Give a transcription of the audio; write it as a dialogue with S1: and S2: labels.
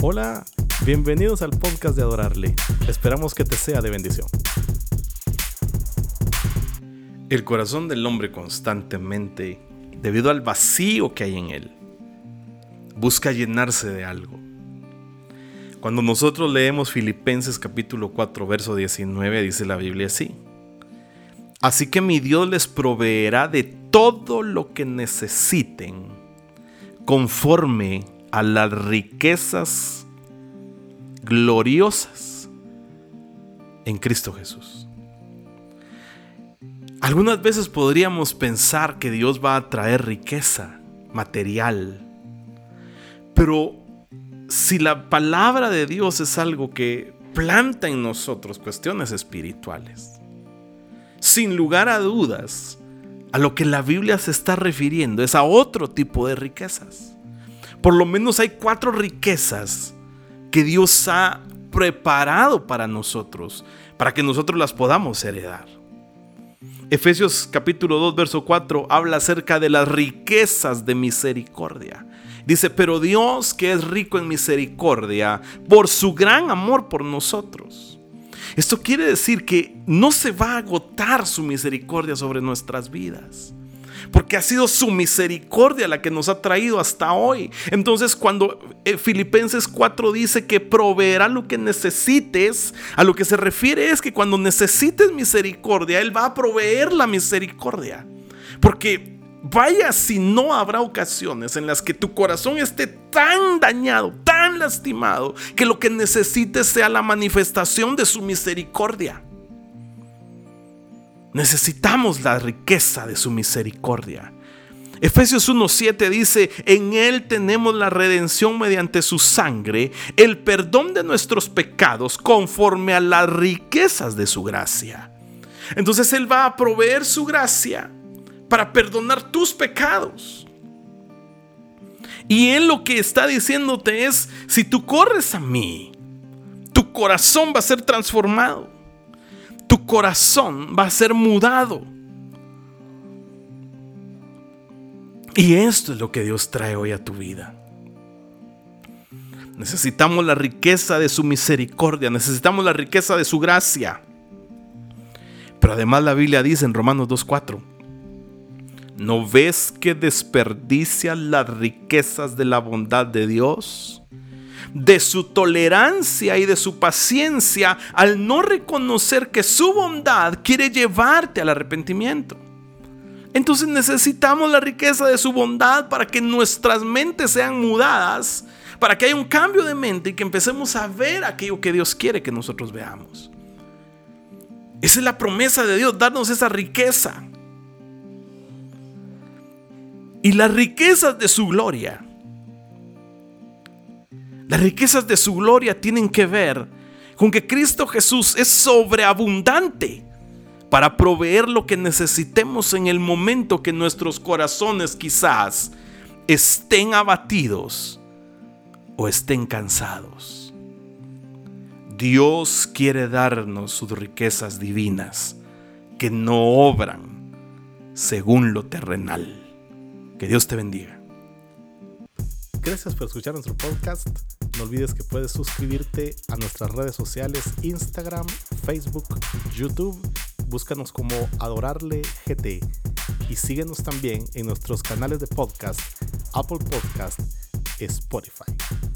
S1: Hola, bienvenidos al podcast de Adorarle. Esperamos que te sea de bendición. El corazón del hombre constantemente, debido al vacío que hay en él, busca llenarse de algo. Cuando nosotros leemos Filipenses capítulo 4, verso 19, dice la Biblia así. Así que mi Dios les proveerá de todo lo que necesiten conforme a las riquezas gloriosas en Cristo Jesús. Algunas veces podríamos pensar que Dios va a traer riqueza material, pero si la palabra de Dios es algo que planta en nosotros cuestiones espirituales, sin lugar a dudas, a lo que la Biblia se está refiriendo es a otro tipo de riquezas. Por lo menos hay cuatro riquezas que Dios ha preparado para nosotros, para que nosotros las podamos heredar. Efesios capítulo 2, verso 4 habla acerca de las riquezas de misericordia. Dice, pero Dios que es rico en misericordia, por su gran amor por nosotros. Esto quiere decir que no se va a agotar su misericordia sobre nuestras vidas porque ha sido su misericordia la que nos ha traído hasta hoy. Entonces cuando eh, Filipenses 4 dice que proveerá lo que necesites, a lo que se refiere es que cuando necesites misericordia, Él va a proveer la misericordia. Porque vaya si no habrá ocasiones en las que tu corazón esté tan dañado, tan lastimado, que lo que necesites sea la manifestación de su misericordia. Necesitamos la riqueza de su misericordia. Efesios 1.7 dice, en Él tenemos la redención mediante su sangre, el perdón de nuestros pecados conforme a las riquezas de su gracia. Entonces Él va a proveer su gracia para perdonar tus pecados. Y Él lo que está diciéndote es, si tú corres a mí, tu corazón va a ser transformado tu corazón va a ser mudado. Y esto es lo que Dios trae hoy a tu vida. Necesitamos la riqueza de su misericordia, necesitamos la riqueza de su gracia. Pero además la Biblia dice en Romanos 2.4, ¿no ves que desperdicias las riquezas de la bondad de Dios? De su tolerancia y de su paciencia al no reconocer que su bondad quiere llevarte al arrepentimiento. Entonces necesitamos la riqueza de su bondad para que nuestras mentes sean mudadas, para que haya un cambio de mente y que empecemos a ver aquello que Dios quiere que nosotros veamos. Esa es la promesa de Dios, darnos esa riqueza. Y las riquezas de su gloria riquezas de su gloria tienen que ver con que Cristo Jesús es sobreabundante para proveer lo que necesitemos en el momento que nuestros corazones quizás estén abatidos o estén cansados. Dios quiere darnos sus riquezas divinas que no obran según lo terrenal. Que Dios te bendiga. Gracias por escuchar nuestro podcast. No olvides que puedes suscribirte a nuestras redes sociales Instagram, Facebook, YouTube. Búscanos como Adorarle GT y síguenos también en nuestros canales de podcast Apple Podcast, Spotify.